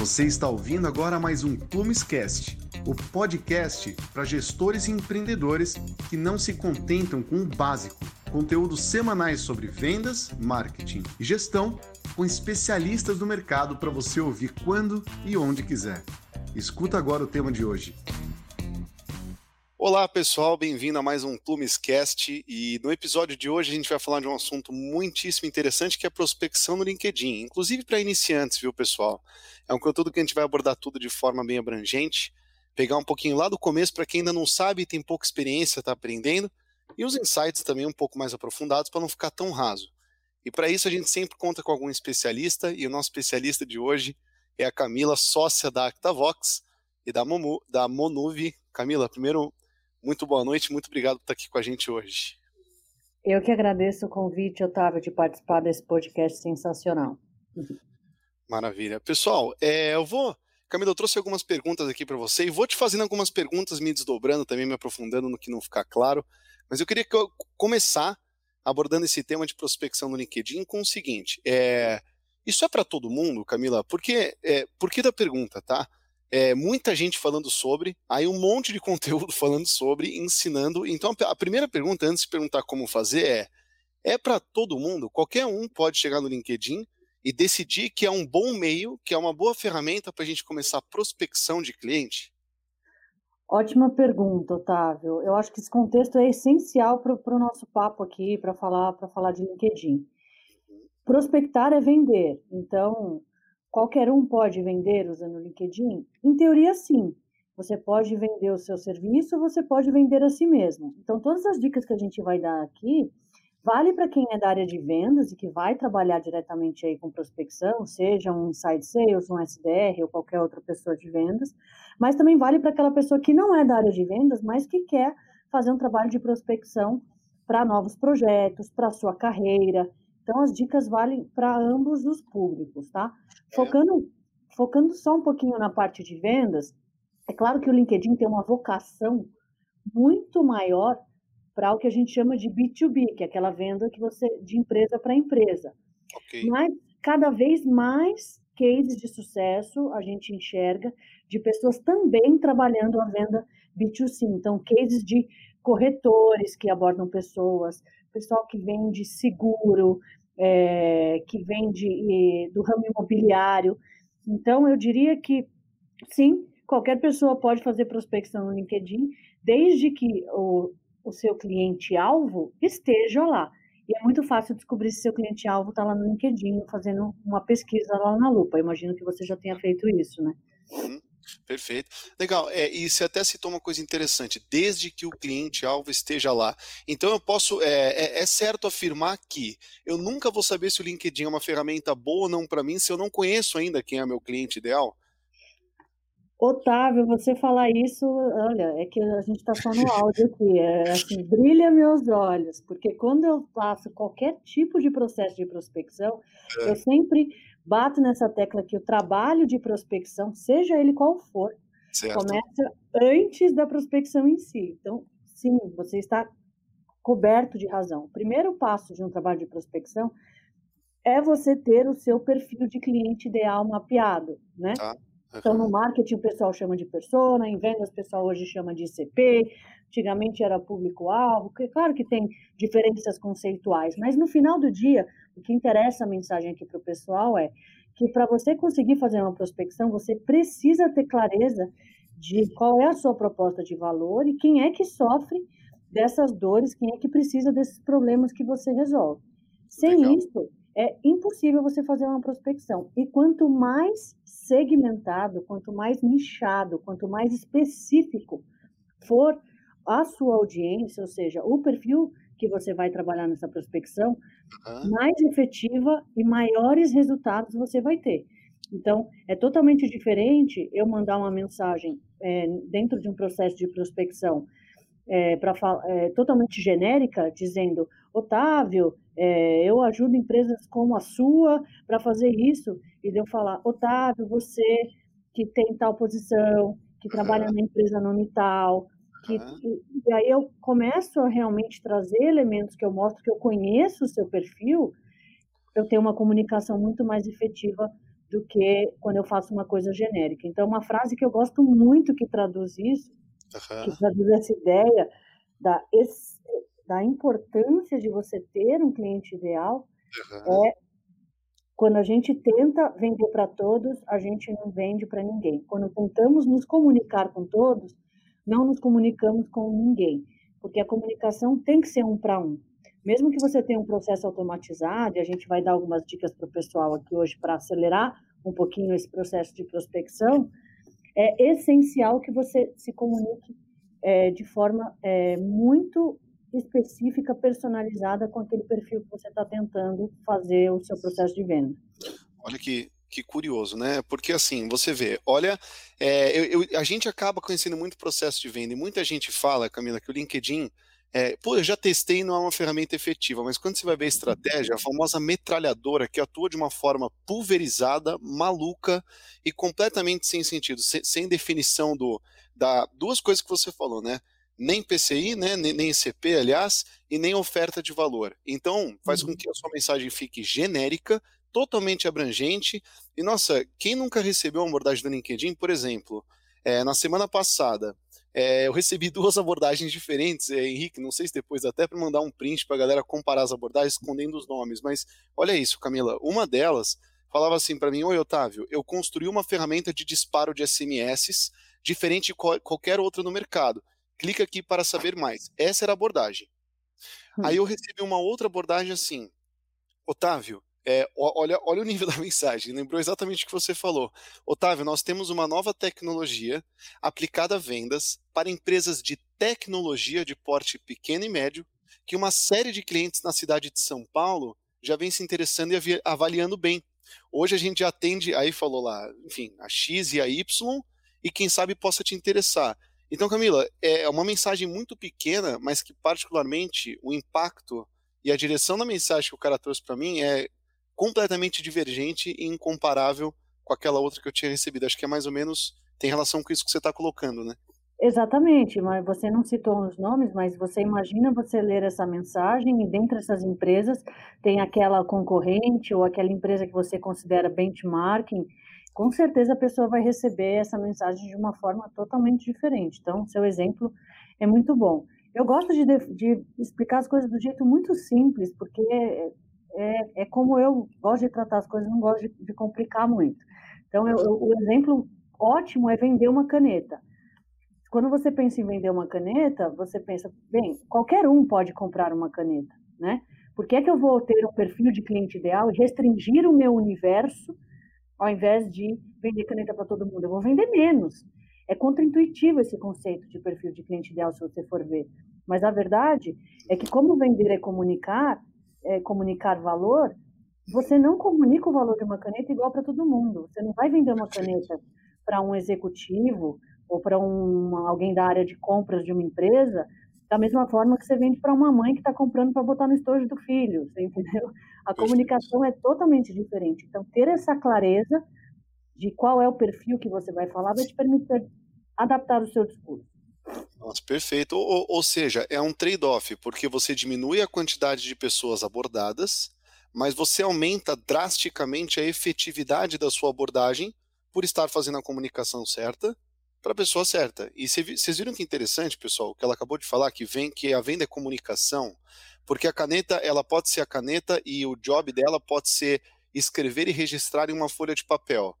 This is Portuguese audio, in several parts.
Você está ouvindo agora mais um Plumescast, o podcast para gestores e empreendedores que não se contentam com o básico. Conteúdos semanais sobre vendas, marketing e gestão com especialistas do mercado para você ouvir quando e onde quiser. Escuta agora o tema de hoje. Olá pessoal, bem-vindo a mais um Plumescast e no episódio de hoje a gente vai falar de um assunto muitíssimo interessante que é a prospecção no LinkedIn, inclusive para iniciantes, viu pessoal? É um conteúdo que a gente vai abordar tudo de forma bem abrangente, pegar um pouquinho lá do começo para quem ainda não sabe e tem pouca experiência, está aprendendo, e os insights também um pouco mais aprofundados para não ficar tão raso. E para isso a gente sempre conta com algum especialista e o nosso especialista de hoje é a Camila, sócia da ActaVox e da, Momu, da Monuve. Camila, primeiro muito boa noite, muito obrigado por estar aqui com a gente hoje. Eu que agradeço o convite, Otávio, de participar desse podcast sensacional. Maravilha. Pessoal, é, eu vou. Camila, eu trouxe algumas perguntas aqui para você e vou te fazendo algumas perguntas, me desdobrando também, me aprofundando no que não ficar claro. Mas eu queria que eu começar abordando esse tema de prospecção no LinkedIn com o seguinte: é, isso é para todo mundo, Camila? Porque, é, por que da pergunta, tá? É, muita gente falando sobre, aí um monte de conteúdo falando sobre, ensinando. Então a primeira pergunta, antes de perguntar como fazer, é: é para todo mundo? Qualquer um pode chegar no LinkedIn e decidir que é um bom meio, que é uma boa ferramenta para a gente começar a prospecção de cliente? Ótima pergunta, Otávio. Eu acho que esse contexto é essencial para o nosso papo aqui, para falar, falar de LinkedIn. Prospectar é vender. Então, Qualquer um pode vender usando o LinkedIn? Em teoria, sim. Você pode vender o seu serviço, você pode vender a si mesmo. Então, todas as dicas que a gente vai dar aqui vale para quem é da área de vendas e que vai trabalhar diretamente aí com prospecção, seja um inside sales, um SDR ou qualquer outra pessoa de vendas, mas também vale para aquela pessoa que não é da área de vendas, mas que quer fazer um trabalho de prospecção para novos projetos, para sua carreira, então, as dicas valem para ambos os públicos, tá? É. Focando, focando só um pouquinho na parte de vendas, é claro que o LinkedIn tem uma vocação muito maior para o que a gente chama de B2B, que é aquela venda que você de empresa para empresa. Okay. Mas cada vez mais cases de sucesso a gente enxerga de pessoas também trabalhando a venda B2C. Então, cases de corretores que abordam pessoas, pessoal que vende seguro, é, que vem de, do ramo imobiliário. Então, eu diria que, sim, qualquer pessoa pode fazer prospecção no LinkedIn, desde que o, o seu cliente-alvo esteja lá. E é muito fácil descobrir se seu cliente-alvo está lá no LinkedIn, fazendo uma pesquisa lá na lupa. Eu imagino que você já tenha feito isso, né? Uhum. Perfeito. Legal. É, e você até citou uma coisa interessante, desde que o cliente-alvo esteja lá. Então eu posso. É, é, é, certo afirmar que eu nunca vou saber se o LinkedIn é uma ferramenta boa ou não para mim se eu não conheço ainda quem é meu cliente ideal. Otávio, você falar isso, olha, é que a gente está só no áudio aqui, é assim, brilha meus olhos, porque quando eu faço qualquer tipo de processo de prospecção, é. eu sempre bato nessa tecla que o trabalho de prospecção, seja ele qual for, certo. começa antes da prospecção em si. Então, sim, você está coberto de razão. O primeiro passo de um trabalho de prospecção é você ter o seu perfil de cliente ideal mapeado, né? Tá. Então, no marketing, o pessoal chama de persona, em vendas, o pessoal hoje chama de ICP, antigamente era público-alvo. Claro que tem diferenças conceituais, mas no final do dia, o que interessa a mensagem aqui para o pessoal é que para você conseguir fazer uma prospecção, você precisa ter clareza de qual é a sua proposta de valor e quem é que sofre dessas dores, quem é que precisa desses problemas que você resolve. Sem Legal. isso, é impossível você fazer uma prospecção. E quanto mais segmentado, quanto mais nichado, quanto mais específico for a sua audiência, ou seja, o perfil que você vai trabalhar nessa prospecção, uhum. mais efetiva e maiores resultados você vai ter. Então, é totalmente diferente eu mandar uma mensagem é, dentro de um processo de prospecção é, pra, é, totalmente genérica, dizendo: Otávio, é, eu ajudo empresas como a sua para fazer isso, e de eu falar: Otávio, você que tem tal posição, que trabalha na empresa nome tal, que, e, e aí eu começo a realmente trazer elementos que eu mostro que eu conheço o seu perfil, eu tenho uma comunicação muito mais efetiva do que quando eu faço uma coisa genérica. Então, uma frase que eu gosto muito que traduz isso, uhum. que traduz essa ideia da, da importância de você ter um cliente ideal, uhum. é quando a gente tenta vender para todos, a gente não vende para ninguém. Quando tentamos nos comunicar com todos, não nos comunicamos com ninguém, porque a comunicação tem que ser um para um. Mesmo que você tenha um processo automatizado, e a gente vai dar algumas dicas para o pessoal aqui hoje para acelerar um pouquinho esse processo de prospecção, é essencial que você se comunique é, de forma é, muito específica, personalizada com aquele perfil que você está tentando fazer o seu processo de venda. Olha que, que curioso, né? Porque assim, você vê, olha, é, eu, eu, a gente acaba conhecendo muito processo de venda e muita gente fala, Camila, que o LinkedIn é, pô, eu já testei não é uma ferramenta efetiva, mas quando você vai ver a estratégia, a famosa metralhadora que atua de uma forma pulverizada, maluca e completamente sem sentido, sem, sem definição do da duas coisas que você falou, né? Nem PCI, né, nem, CP, aliás, e nem oferta de valor. Então, faz uhum. com que a sua mensagem fique genérica, totalmente abrangente. E, nossa, quem nunca recebeu uma abordagem do LinkedIn, por exemplo, é, na semana passada, é, eu recebi duas abordagens diferentes, é, Henrique, não sei se depois até para mandar um print para a galera comparar as abordagens escondendo os nomes, mas olha isso, Camila, uma delas falava assim para mim, oi Otávio, eu construí uma ferramenta de disparo de SMS diferente de qualquer outra no mercado clica aqui para saber mais. Essa era a abordagem. Hum. Aí eu recebi uma outra abordagem assim, Otávio, é, olha, olha o nível da mensagem, lembrou exatamente o que você falou. Otávio, nós temos uma nova tecnologia aplicada a vendas para empresas de tecnologia de porte pequeno e médio, que uma série de clientes na cidade de São Paulo já vem se interessando e avaliando bem. Hoje a gente já atende, aí falou lá, enfim, a X e a Y, e quem sabe possa te interessar. Então, Camila, é uma mensagem muito pequena, mas que particularmente o impacto e a direção da mensagem que o cara trouxe para mim é completamente divergente e incomparável com aquela outra que eu tinha recebido. Acho que é mais ou menos tem relação com isso que você está colocando, né? Exatamente, mas você não citou os nomes, mas você imagina você ler essa mensagem e dentro dessas empresas tem aquela concorrente ou aquela empresa que você considera benchmarking com certeza a pessoa vai receber essa mensagem de uma forma totalmente diferente. Então, seu exemplo é muito bom. Eu gosto de, de explicar as coisas do jeito muito simples, porque é, é, como eu gosto de tratar as coisas, não gosto de, de complicar muito. Então, eu, eu, o exemplo ótimo é vender uma caneta. Quando você pensa em vender uma caneta, você pensa, bem, qualquer um pode comprar uma caneta, né? Por que, é que eu vou ter um perfil de cliente ideal e restringir o meu universo ao invés de vender caneta para todo mundo. Eu vou vender menos. É contraintuitivo esse conceito de perfil de cliente ideal, se você for ver. Mas a verdade é que, como vender é comunicar, é comunicar valor, você não comunica o valor de uma caneta igual para todo mundo. Você não vai vender uma caneta para um executivo ou para um, alguém da área de compras de uma empresa da mesma forma que você vende para uma mãe que está comprando para botar no estojo do filho, você entendeu? A comunicação é totalmente diferente. Então, ter essa clareza de qual é o perfil que você vai falar vai te permitir adaptar o seu discurso. Nossa, perfeito. Ou, ou seja, é um trade-off, porque você diminui a quantidade de pessoas abordadas, mas você aumenta drasticamente a efetividade da sua abordagem por estar fazendo a comunicação certa para a pessoa certa. E vocês viram que interessante, pessoal, que ela acabou de falar que vem que a venda é comunicação, porque a caneta ela pode ser a caneta e o job dela pode ser escrever e registrar em uma folha de papel.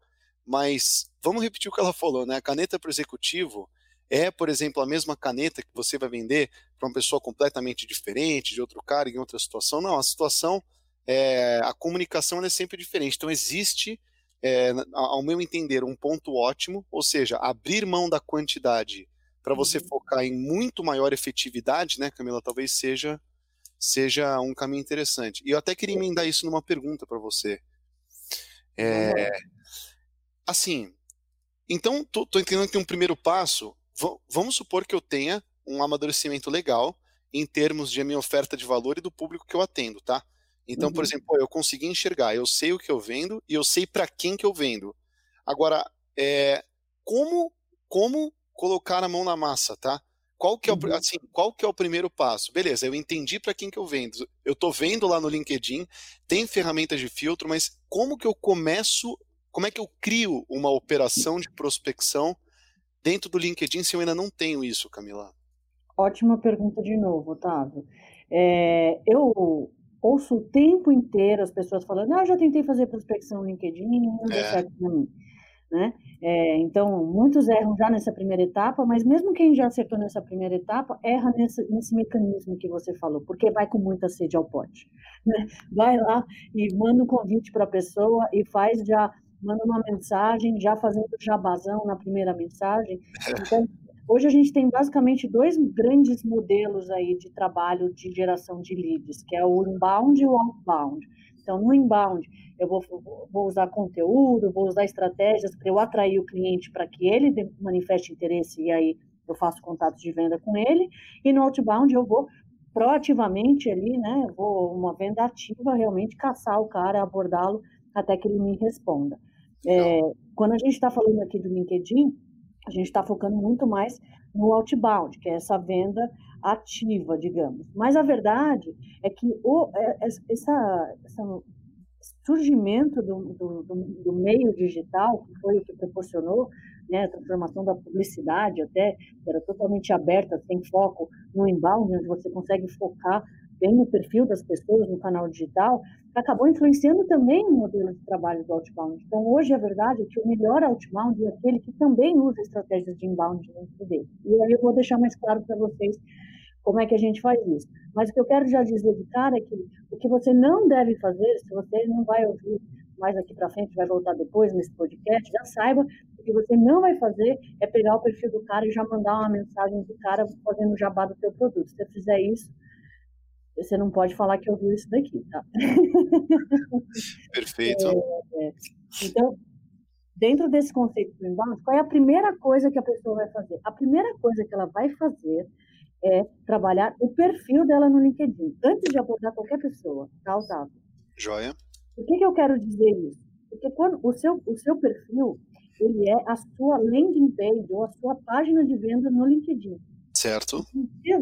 Mas vamos repetir o que ela falou, né? A caneta para o executivo é, por exemplo, a mesma caneta que você vai vender para uma pessoa completamente diferente, de outro cara, em outra situação. Não, a situação, é, a comunicação é sempre diferente. Então existe é, ao meu entender, um ponto ótimo, ou seja, abrir mão da quantidade para você uhum. focar em muito maior efetividade, né, Camila, talvez seja seja um caminho interessante. E eu até queria emendar isso numa pergunta para você. É. Assim, então, tô, tô, entendendo que tem um primeiro passo. vamos supor que eu tenha um amadurecimento legal em termos de minha oferta de valor e do público que eu atendo, tá? Então, uhum. por exemplo, eu consegui enxergar, eu sei o que eu vendo e eu sei para quem que eu vendo. Agora, é, como como colocar a mão na massa, tá? Qual que é o, uhum. assim, qual que é o primeiro passo? Beleza, eu entendi para quem que eu vendo. Eu estou vendo lá no LinkedIn, tem ferramentas de filtro, mas como que eu começo como é que eu crio uma operação de prospecção dentro do LinkedIn se eu ainda não tenho isso, Camila? Ótima pergunta de novo, Otávio. É, eu ouço o tempo inteiro as pessoas falando, ah, já tentei fazer prospecção no LinkedIn, não deu é. certo para mim. Né? É, então, muitos erram já nessa primeira etapa, mas mesmo quem já acertou nessa primeira etapa, erra nesse, nesse mecanismo que você falou, porque vai com muita sede ao pote. Né? Vai lá e manda um convite para a pessoa e faz já, manda uma mensagem, já fazendo jabazão na primeira mensagem. Então, hoje a gente tem basicamente dois grandes modelos aí de trabalho de geração de leads, que é o inbound e o outbound. Então, no inbound, eu vou, vou usar conteúdo, vou usar estratégias para eu atrair o cliente para que ele manifeste interesse e aí eu faço contatos de venda com ele. E no outbound, eu vou proativamente ali, né? Eu vou uma venda ativa, realmente caçar o cara, abordá-lo até que ele me responda. É, quando a gente está falando aqui do LinkedIn, a gente está focando muito mais no outbound, que é essa venda ativa, digamos. Mas a verdade é que o, é, essa, essa surgimento do, do, do, meio digital, que foi o que proporcionou né, a transformação da publicidade até, que era totalmente aberta, sem foco no inbound, onde você consegue focar bem no perfil das pessoas no canal digital, acabou influenciando também o modelo de trabalho do outbound. Então, hoje, a verdade é que o melhor outbound é aquele que também usa estratégias de inbound dentro dele. E aí eu vou deixar mais claro para vocês como é que a gente faz isso. Mas o que eu quero já dizer de cara é que o que você não deve fazer, se você não vai ouvir mais aqui para frente, vai voltar depois nesse podcast, já saiba o que você não vai fazer é pegar o perfil do cara e já mandar uma mensagem do cara fazendo jabá do teu produto. Se você fizer isso, você não pode falar que ouviu isso daqui, tá? Perfeito. É, é. Então, dentro desse conceito do inbound, qual é a primeira coisa que a pessoa vai fazer? A primeira coisa que ela vai fazer é trabalhar o perfil dela no LinkedIn, antes de abordar qualquer pessoa, tá, Otávio? Joia. Por que, que eu quero dizer isso? Porque quando o seu, o seu perfil, ele é a sua landing page ou a sua página de venda no LinkedIn. Certo.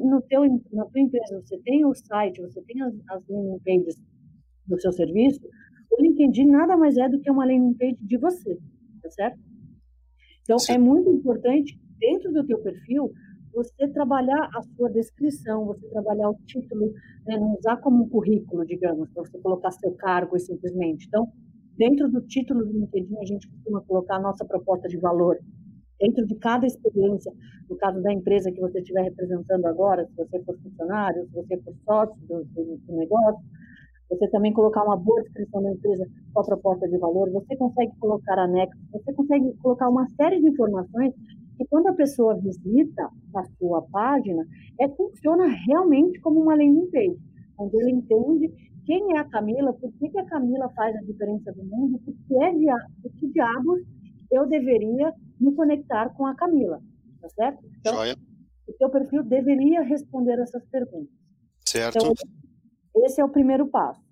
No teu, na tua empresa, você tem o site, você tem as, as landing pages do seu serviço, o LinkedIn nada mais é do que uma landing page de você, tá certo? Então, Sim. é muito importante, dentro do teu perfil, você trabalhar a sua descrição, você trabalhar o título, né, não usar como um currículo, digamos, para você colocar seu cargo e simplesmente. Então, dentro do título do LinkedIn, a gente costuma colocar a nossa proposta de valor, dentro de cada experiência, no caso da empresa que você estiver representando agora, se você for funcionário, se você for sócio do, do, negócio, você também colocar uma boa descrição da empresa com a proposta de valor, você consegue colocar anexos, você consegue colocar uma série de informações que quando a pessoa visita a sua página, é, funciona realmente como uma landing page, onde ele entende quem é a Camila, por que, que a Camila faz a diferença do mundo, por que, é, que diabos eu deveria me conectar com a Camila, tá certo? Então, Joia. o teu perfil deveria responder essas perguntas. Certo. Então, esse é o primeiro passo.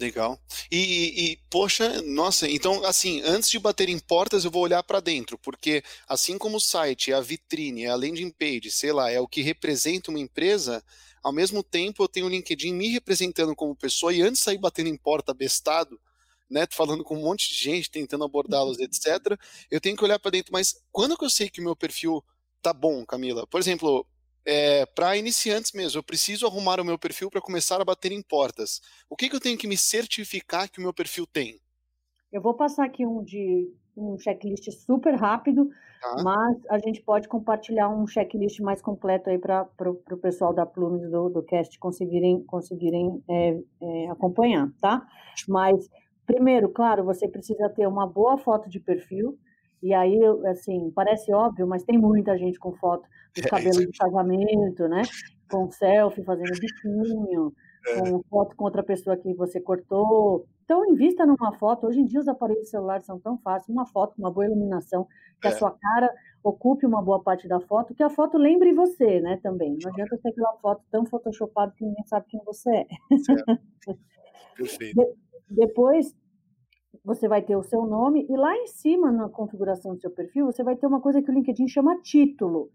Legal. E, e, poxa, nossa, então assim, antes de bater em portas, eu vou olhar para dentro, porque assim como o site é a vitrine, é a landing page, sei lá, é o que representa uma empresa, ao mesmo tempo eu tenho o LinkedIn me representando como pessoa e antes de sair batendo em porta bestado, né, falando com um monte de gente, tentando abordá-los, uhum. etc. Eu tenho que olhar para dentro, mas quando que eu sei que o meu perfil tá bom, Camila? Por exemplo, é, para iniciantes mesmo, eu preciso arrumar o meu perfil para começar a bater em portas. O que, que eu tenho que me certificar que o meu perfil tem? Eu vou passar aqui um de um checklist super rápido, tá. mas a gente pode compartilhar um checklist mais completo aí para o pessoal da Plumes do, do Cast conseguirem, conseguirem é, é, acompanhar, tá? Mas Primeiro, claro, você precisa ter uma boa foto de perfil. E aí, assim, parece óbvio, mas tem muita gente com foto de é, cabelo de casamento, né? Com selfie fazendo biquinho, é. com foto com outra pessoa que você cortou. Então, invista numa foto. Hoje em dia, os aparelhos celulares são tão fáceis. Uma foto, uma boa iluminação, que é. a sua cara ocupe uma boa parte da foto, que a foto lembre você, né, também. Não adianta ter aquela foto tão photoshopada que ninguém sabe quem você é. Perfeito. Depois, você vai ter o seu nome e lá em cima na configuração do seu perfil, você vai ter uma coisa que o LinkedIn chama título.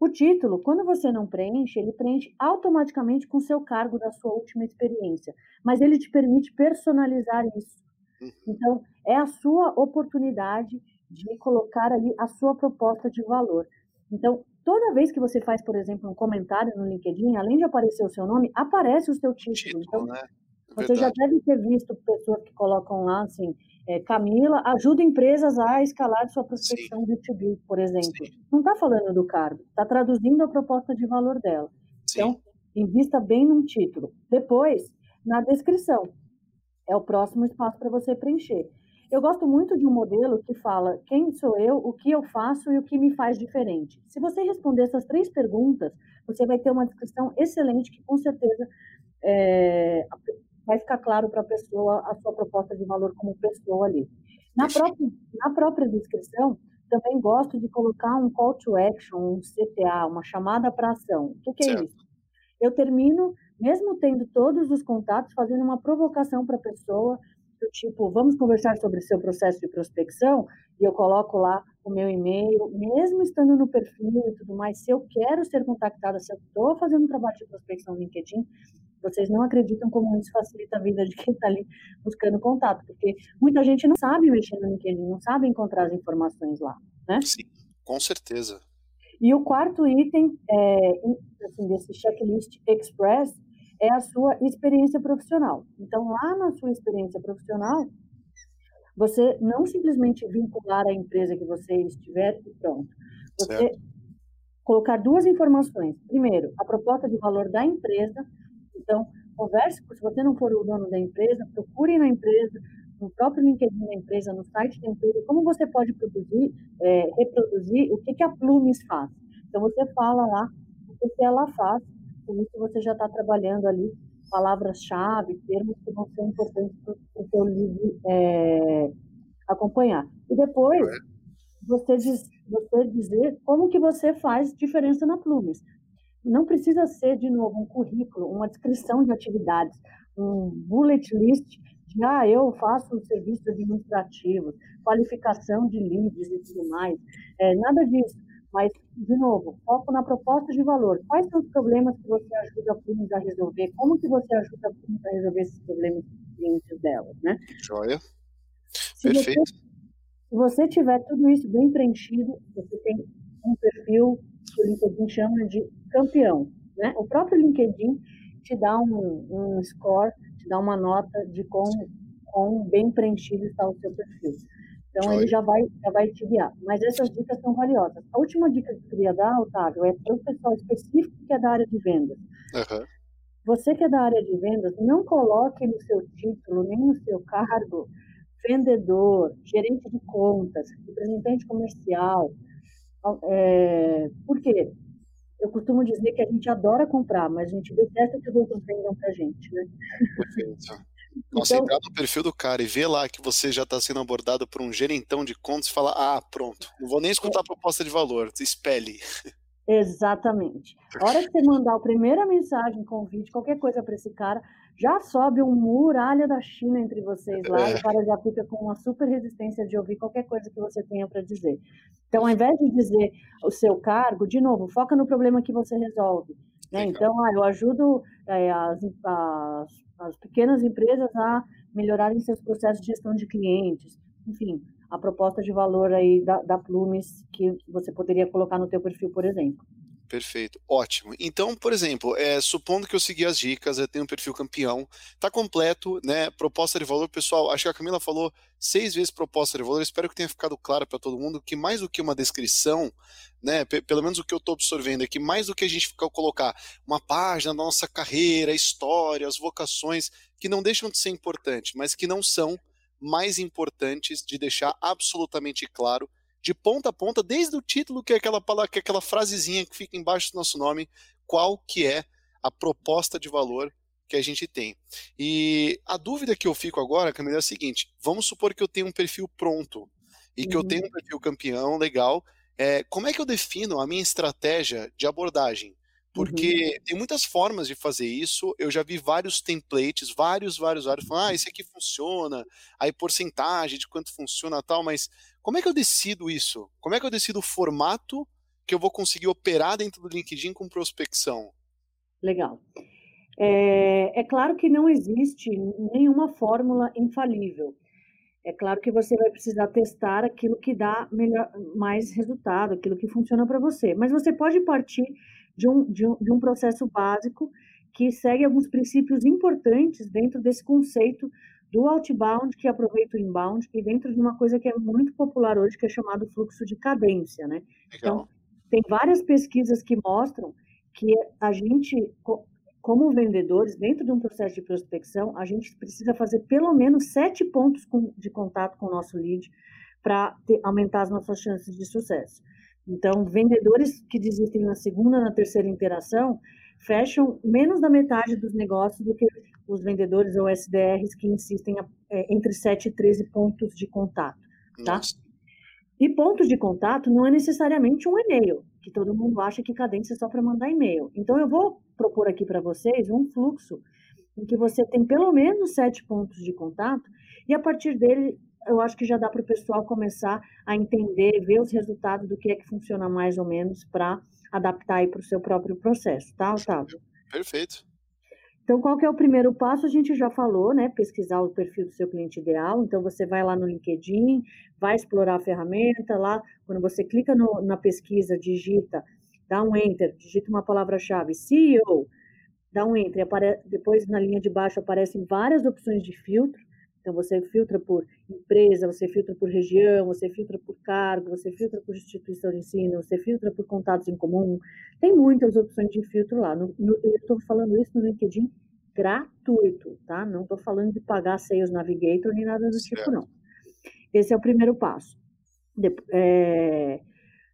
O título, quando você não preenche, ele preenche automaticamente com o seu cargo da sua última experiência, mas ele te permite personalizar isso. Uhum. Então, é a sua oportunidade de colocar ali a sua proposta de valor. Então, toda vez que você faz, por exemplo, um comentário no LinkedIn, além de aparecer o seu nome, aparece o seu título. título então, né? Você já deve ter visto pessoas que colocam lá assim, é, Camila ajuda empresas a escalar sua prospecção Sim. B2B, por exemplo. Sim. Não está falando do cargo, está traduzindo a proposta de valor dela. Sim. Então, invista bem num título. Depois, na descrição. É o próximo espaço para você preencher. Eu gosto muito de um modelo que fala quem sou eu, o que eu faço e o que me faz diferente. Se você responder essas três perguntas, você vai ter uma descrição excelente que com certeza é, vai ficar claro para a pessoa a sua proposta de valor como pessoa ali. Na própria, na própria descrição, também gosto de colocar um call to action, um CTA, uma chamada para ação. O que, é isso? Eu termino, mesmo tendo todos os contatos, fazendo uma provocação para a pessoa, do tipo, vamos conversar sobre seu processo de prospecção, e eu coloco lá o meu e-mail, mesmo estando no perfil e tudo mais, se eu quero ser contactada, se eu estou fazendo um trabalho de prospecção no LinkedIn, vocês não acreditam como isso facilita a vida de quem está ali buscando contato, porque muita gente não sabe mexer no LinkedIn, não sabe encontrar as informações lá, né? Sim, com certeza. E o quarto item é, assim, desse checklist express é a sua experiência profissional. Então, lá na sua experiência profissional, você não simplesmente vincular a empresa que você estiver e pronto. Você certo. colocar duas informações. Primeiro, a proposta de valor da empresa. Então, converse, se você não for o dono da empresa, procure na empresa, no próprio LinkedIn da empresa, no site da empresa, como você pode produzir, é, reproduzir o que, que a Plumes faz. Então, você fala lá o que ela faz, por isso você já está trabalhando ali palavras-chave, termos que vão ser importantes para o seu livro é, acompanhar. E depois, você, diz, você dizer como que você faz diferença na Plumes. Não precisa ser, de novo, um currículo, uma descrição de atividades, um bullet list de, ah, eu faço serviços administrativos, qualificação de leads e tudo mais. É, nada disso. Mas, de novo, foco na proposta de valor. Quais são os problemas que você ajuda a Plumes a resolver? Como que você ajuda a Plumes a resolver esses problemas dos clientes delas, né? Joia. Se Perfeito. Você, se você tiver tudo isso bem preenchido, você tem um perfil que o LinkedIn chama de campeão, né? O próprio LinkedIn te dá um, um score, te dá uma nota de quão, quão bem preenchido está o seu perfil. Então, ele já vai, já vai te guiar. Mas essas dicas são valiosas. A última dica que eu queria dar, Otávio, é para o pessoal específico que é da área de vendas. Uhum. Você que é da área de vendas, não coloque no seu título, nem no seu cargo, vendedor, gerente de contas, representante comercial. É, por quê? Eu costumo dizer que a gente adora comprar, mas a gente detesta que os outros vendam para a gente, né? Perfeito. Então, você entrar no perfil do cara e ver lá que você já está sendo abordado por um gerentão de contas e falar, ah, pronto, não vou nem escutar a proposta de valor, espelhe. Exatamente. A hora que você mandar a primeira mensagem, convite, qualquer coisa para esse cara, já sobe um muralha da China entre vocês lá, é. e o cara já fica com uma super resistência de ouvir qualquer coisa que você tenha para dizer. Então, ao invés de dizer o seu cargo, de novo, foca no problema que você resolve. Né? Então, ah, eu ajudo é, as, as as pequenas empresas a melhorarem seus processos de gestão de clientes. Enfim, a proposta de valor aí da, da Plumes que você poderia colocar no teu perfil, por exemplo. Perfeito, ótimo. Então, por exemplo, é, supondo que eu segui as dicas, eu tenho um perfil campeão, tá completo, né? Proposta de valor, pessoal. Acho que a Camila falou seis vezes proposta de valor. Espero que tenha ficado claro para todo mundo que mais do que uma descrição, né? Pelo menos o que eu estou absorvendo é que mais do que a gente ficar colocar uma página da nossa carreira, histórias, vocações, que não deixam de ser importantes, mas que não são mais importantes de deixar absolutamente claro de ponta a ponta, desde o título, que é aquela, que é aquela frasezinha que fica embaixo do nosso nome, qual que é a proposta de valor que a gente tem. E a dúvida que eu fico agora, Camila, é a seguinte: vamos supor que eu tenho um perfil pronto e que uhum. eu tenho um perfil campeão legal. É, como é que eu defino a minha estratégia de abordagem? Porque uhum. tem muitas formas de fazer isso. Eu já vi vários templates, vários, vários, vários, falando, ah, esse aqui funciona, aí porcentagem de quanto funciona tal, mas como é que eu decido isso? Como é que eu decido o formato que eu vou conseguir operar dentro do LinkedIn com prospecção? Legal. É, é claro que não existe nenhuma fórmula infalível. É claro que você vai precisar testar aquilo que dá melhor, mais resultado, aquilo que funciona para você. Mas você pode partir de um, de, um, de um processo básico que segue alguns princípios importantes dentro desse conceito do outbound que aproveita o inbound e dentro de uma coisa que é muito popular hoje, que é chamado fluxo de cadência, né? Então, tem várias pesquisas que mostram que a gente, como vendedores, dentro de um processo de prospecção, a gente precisa fazer pelo menos sete pontos de contato com o nosso lead para aumentar as nossas chances de sucesso. Então, vendedores que desistem na segunda, na terceira interação, fecham menos da metade dos negócios do que os vendedores ou SDRs que insistem é, entre 7 e 13 pontos de contato, tá? Nossa. E pontos de contato não é necessariamente um e-mail, que todo mundo acha que cadência é só para mandar e-mail. Então, eu vou propor aqui para vocês um fluxo em que você tem pelo menos sete pontos de contato e a partir dele eu acho que já dá para o pessoal começar a entender, ver os resultados do que é que funciona mais ou menos para adaptar aí para o seu próprio processo, tá, Otávio? Perfeito. Então, qual que é o primeiro passo? A gente já falou, né? Pesquisar o perfil do seu cliente ideal. Então, você vai lá no LinkedIn, vai explorar a ferramenta lá. Quando você clica no, na pesquisa, digita, dá um enter, digita uma palavra-chave, CEO, dá um enter. Apare... Depois, na linha de baixo, aparecem várias opções de filtro. Então, você filtra por empresa, você filtra por região, você filtra por cargo, você filtra por instituição de ensino, você filtra por contatos em comum. Tem muitas opções de filtro lá. No, no, eu estou falando isso no LinkedIn gratuito, tá? Não estou falando de pagar Sales Navigator nem nada do tipo, não. Esse é o primeiro passo. De, é,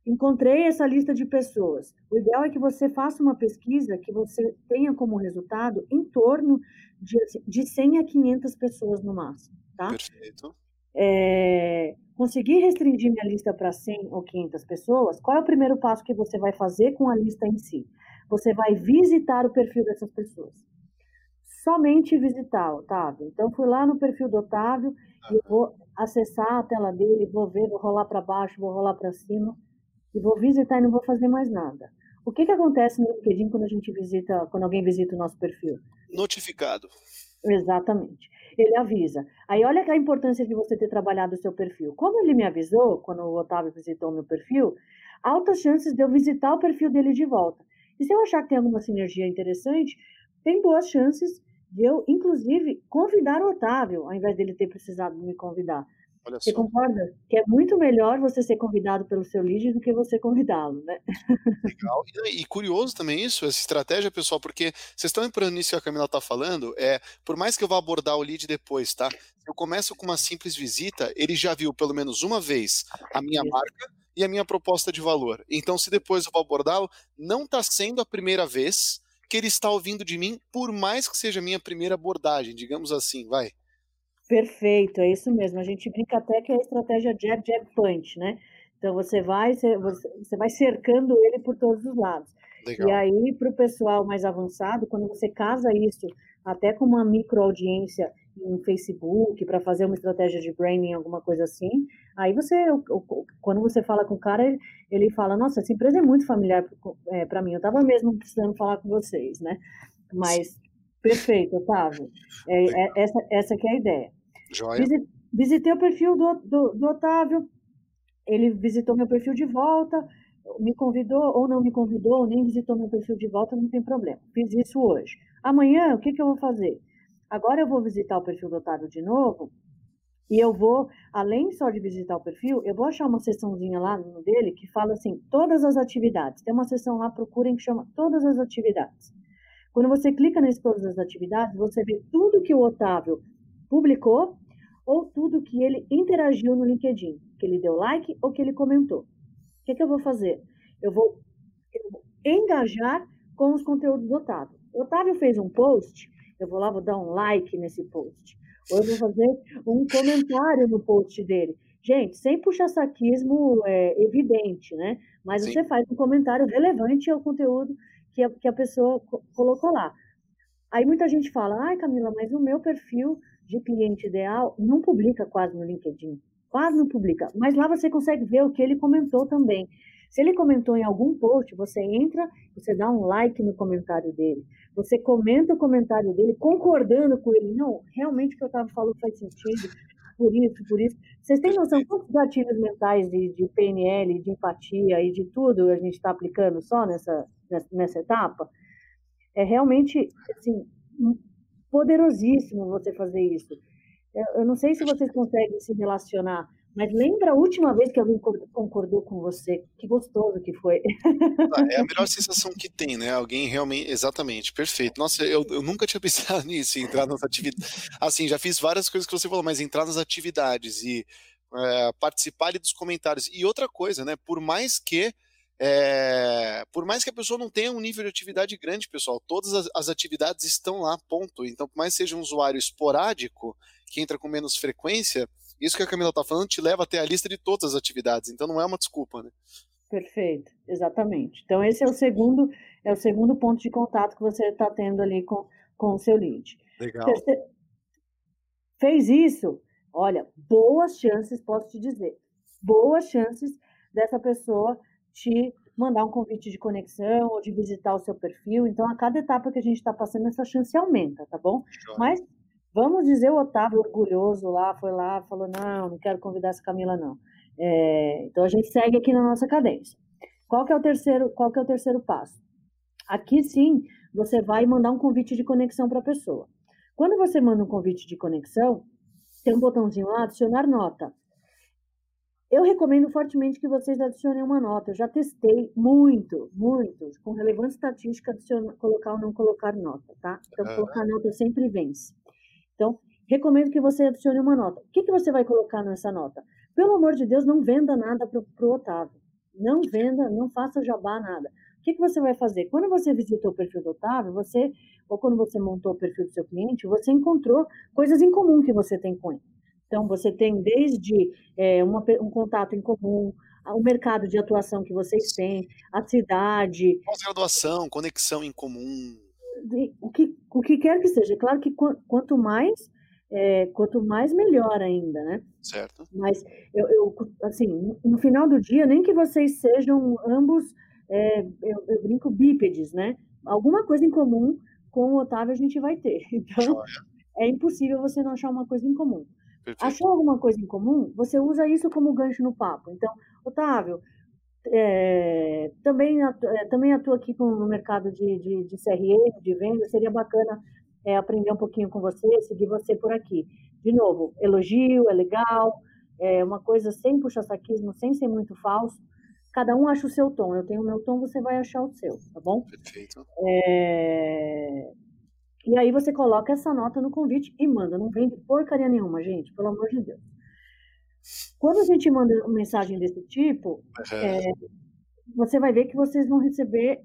encontrei essa lista de pessoas. O ideal é que você faça uma pesquisa que você tenha como resultado em torno de, de 100 a 500 pessoas no máximo, tá? Perfeito. É, conseguir restringir minha lista para 100 ou 500 pessoas, qual é o primeiro passo que você vai fazer com a lista em si? Você vai visitar o perfil dessas pessoas. Somente visitar, Otávio. Então, fui lá no perfil do Otávio e vou acessar a tela dele, vou ver, vou rolar para baixo, vou rolar para cima e vou visitar e não vou fazer mais nada. O que, que acontece no LinkedIn quando a gente visita, quando alguém visita o nosso perfil? Notificado. Exatamente. Ele avisa. Aí olha a importância de você ter trabalhado o seu perfil. Como ele me avisou, quando o Otávio visitou o meu perfil, altas chances de eu visitar o perfil dele de volta. E se eu achar que tem alguma sinergia interessante, tem boas chances de eu, inclusive, convidar o Otávio, ao invés dele ter precisado me convidar. Olha você só. concorda? Que é muito melhor você ser convidado pelo seu lead do que você convidá-lo, né? Legal. E, e, curioso também isso, essa estratégia, pessoal, porque vocês estão lembrando nisso que a Camila está falando, é, por mais que eu vá abordar o lead depois, tá? Eu começo com uma simples visita, ele já viu pelo menos uma vez a minha isso. marca e a minha proposta de valor. Então, se depois eu vou abordá-lo, não está sendo a primeira vez que ele está ouvindo de mim, por mais que seja a minha primeira abordagem, digamos assim, vai. Perfeito, é isso mesmo. A gente brinca até que é a estratégia jab, jab, punch, né? Então você vai, você, você vai cercando ele por todos os lados. Legal. E aí, para o pessoal mais avançado, quando você casa isso até com uma micro audiência em Facebook, para fazer uma estratégia de branding, alguma coisa assim, aí você, quando você fala com o cara, ele, fala, nossa, essa empresa é muito familiar para é, mim, eu estava mesmo precisando falar com vocês, né? Mas, perfeito, Otávio, é, é, essa, essa que é a ideia. Joia. Visitei o perfil do, do, do Otávio, ele visitou meu perfil de volta, me convidou ou não me convidou, nem visitou meu perfil de volta, não tem problema. Fiz isso hoje. Amanhã, o que, que eu vou fazer? Agora eu vou visitar o perfil do Otávio de novo e eu vou, além só de visitar o perfil, eu vou achar uma seçãozinha lá no dele que fala assim, todas as atividades. Tem uma seção lá, procurem, que chama todas as atividades. Quando você clica nesse todas as atividades, você vê tudo que o Otávio publicou ou tudo que ele interagiu no LinkedIn, que ele deu like ou que ele comentou. O que, que eu vou fazer? Eu vou, eu vou engajar com os conteúdos do Otávio. O Otávio fez um post, eu vou lá, vou dar um like nesse post. Ou eu vou fazer um comentário no post dele. Gente, sem puxa-saquismo é, evidente, né? Mas Sim. você faz um comentário relevante ao conteúdo que a, que a pessoa colocou lá. Aí muita gente fala, ai Camila, mas o meu perfil de cliente ideal não publica quase no LinkedIn. Quase não publica. Mas lá você consegue ver o que ele comentou também. Se ele comentou em algum post, você entra, você dá um like no comentário dele. Você comenta o comentário dele concordando com ele. Não, realmente o que eu estava falando faz sentido. por isso, por isso. Vocês têm noção quantos gatilhos mentais de, de PNL, de empatia e de tudo a gente está aplicando só nessa, nessa, nessa etapa? É realmente, assim, poderosíssimo você fazer isso. Eu não sei se vocês conseguem se relacionar, mas lembra a última vez que alguém concordou com você? Que gostoso que foi. Ah, é a melhor sensação que tem, né? Alguém realmente. Exatamente, perfeito. Nossa, eu, eu nunca tinha pensado nisso, entrar nas atividades. Assim, já fiz várias coisas que você falou, mas entrar nas atividades e é, participar dos comentários. E outra coisa, né? Por mais que. É, por mais que a pessoa não tenha um nível de atividade grande, pessoal, todas as, as atividades estão lá, ponto. Então, por mais que seja um usuário esporádico, que entra com menos frequência, isso que a Camila está falando te leva até a lista de todas as atividades, então não é uma desculpa, né? Perfeito, exatamente. Então esse é o segundo é o segundo ponto de contato que você está tendo ali com, com o seu lead. Legal. Fez isso, olha, boas chances, posso te dizer, boas chances dessa pessoa te mandar um convite de conexão ou de visitar o seu perfil. Então, a cada etapa que a gente está passando, essa chance aumenta, tá bom? Mas Vamos dizer, o Otávio, orgulhoso lá, foi lá, falou: não, não quero convidar essa Camila, não. É, então a gente segue aqui na nossa cadência. Qual que é o terceiro, qual que é o terceiro passo? Aqui sim, você vai mandar um convite de conexão para a pessoa. Quando você manda um convite de conexão, tem um botãozinho lá, adicionar nota. Eu recomendo fortemente que vocês adicionem uma nota. Eu já testei muito, muito, com relevância estatística, adicionar, colocar ou não colocar nota, tá? Então, colocar nota sempre vence. Então, recomendo que você adicione uma nota. O que, que você vai colocar nessa nota? Pelo amor de Deus, não venda nada para o Otávio. Não venda, não faça jabá nada. O que, que você vai fazer? Quando você visitou o perfil do Otávio, você, ou quando você montou o perfil do seu cliente, você encontrou coisas em comum que você tem com ele. Então, você tem desde é, uma, um contato em comum, o mercado de atuação que vocês têm, a cidade. Pós-graduação, conexão em comum o que, o que quer que seja. Claro que quanto mais, é, quanto mais melhor ainda, né? Certo. Mas eu, eu, assim, no final do dia, nem que vocês sejam ambos, é, eu, eu, brinco, bípedes, né? Alguma coisa em comum com o Otávio a gente vai ter. Então, é impossível você não achar uma coisa em comum. Achou alguma coisa em comum? Você usa isso como gancho no papo. Então, Otávio, é, também, é, também atuo aqui no mercado de, de, de CRM, de venda, seria bacana é, aprender um pouquinho com você, seguir você por aqui. De novo, elogio, é legal, é uma coisa sem puxa-saquismo, sem ser muito falso. Cada um acha o seu tom. Eu tenho o meu tom, você vai achar o seu, tá bom? Perfeito. É... E aí você coloca essa nota no convite e manda. Não vende porcaria nenhuma, gente, pelo amor de Deus. Quando a gente manda uma mensagem desse tipo, uhum. é, você vai ver que vocês vão receber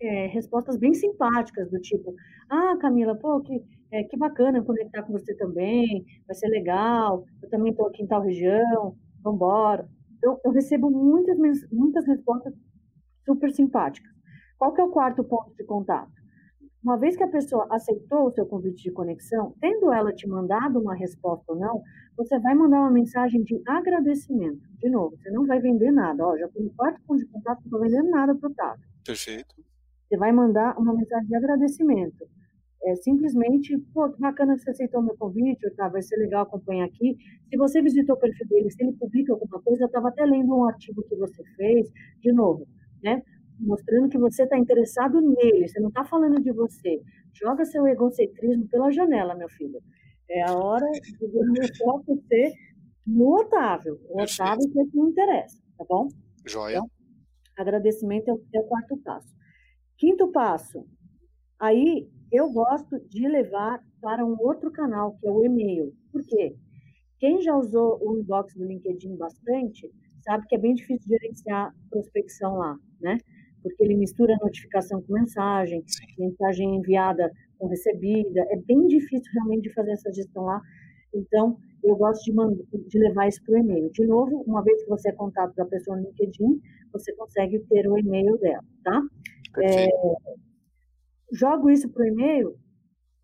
é, respostas bem simpáticas, do tipo, ah, Camila, pô, que, é, que bacana conectar com você também, vai ser legal, eu também estou aqui em tal região, embora. Eu, eu recebo muitas, muitas respostas super simpáticas. Qual que é o quarto ponto de contato? Uma vez que a pessoa aceitou o seu convite de conexão, tendo ela te mandado uma resposta ou não, você vai mandar uma mensagem de agradecimento. De novo, você não vai vender nada. Ó, já estou no quarto ponto de contato, não estou vendendo nada para o Otávio. Perfeito. Você vai mandar uma mensagem de agradecimento. É simplesmente, pô, que bacana que você aceitou o meu convite, tá? vai ser legal acompanhar aqui. Se você visitou o perfil dele, se ele publica alguma coisa, eu estava até lendo um artigo que você fez, de novo, né? Mostrando que você está interessado nele, você não está falando de você. Joga seu egocentrismo pela janela, meu filho. É a hora de mostrar você no Otávio. O Otávio que é que me interessa, tá bom? Joia. Então, agradecimento é o, é o quarto passo. Quinto passo. Aí eu gosto de levar para um outro canal, que é o e-mail. Por quê? Quem já usou o inbox do LinkedIn bastante, sabe que é bem difícil gerenciar prospecção lá, né? Porque ele mistura notificação com mensagem, Sim. mensagem enviada com recebida. É bem difícil realmente de fazer essa gestão lá. Então, eu gosto de, de levar isso para o e-mail. De novo, uma vez que você é contato da pessoa no LinkedIn, você consegue ter o e-mail dela, tá? É, jogo isso para o e-mail.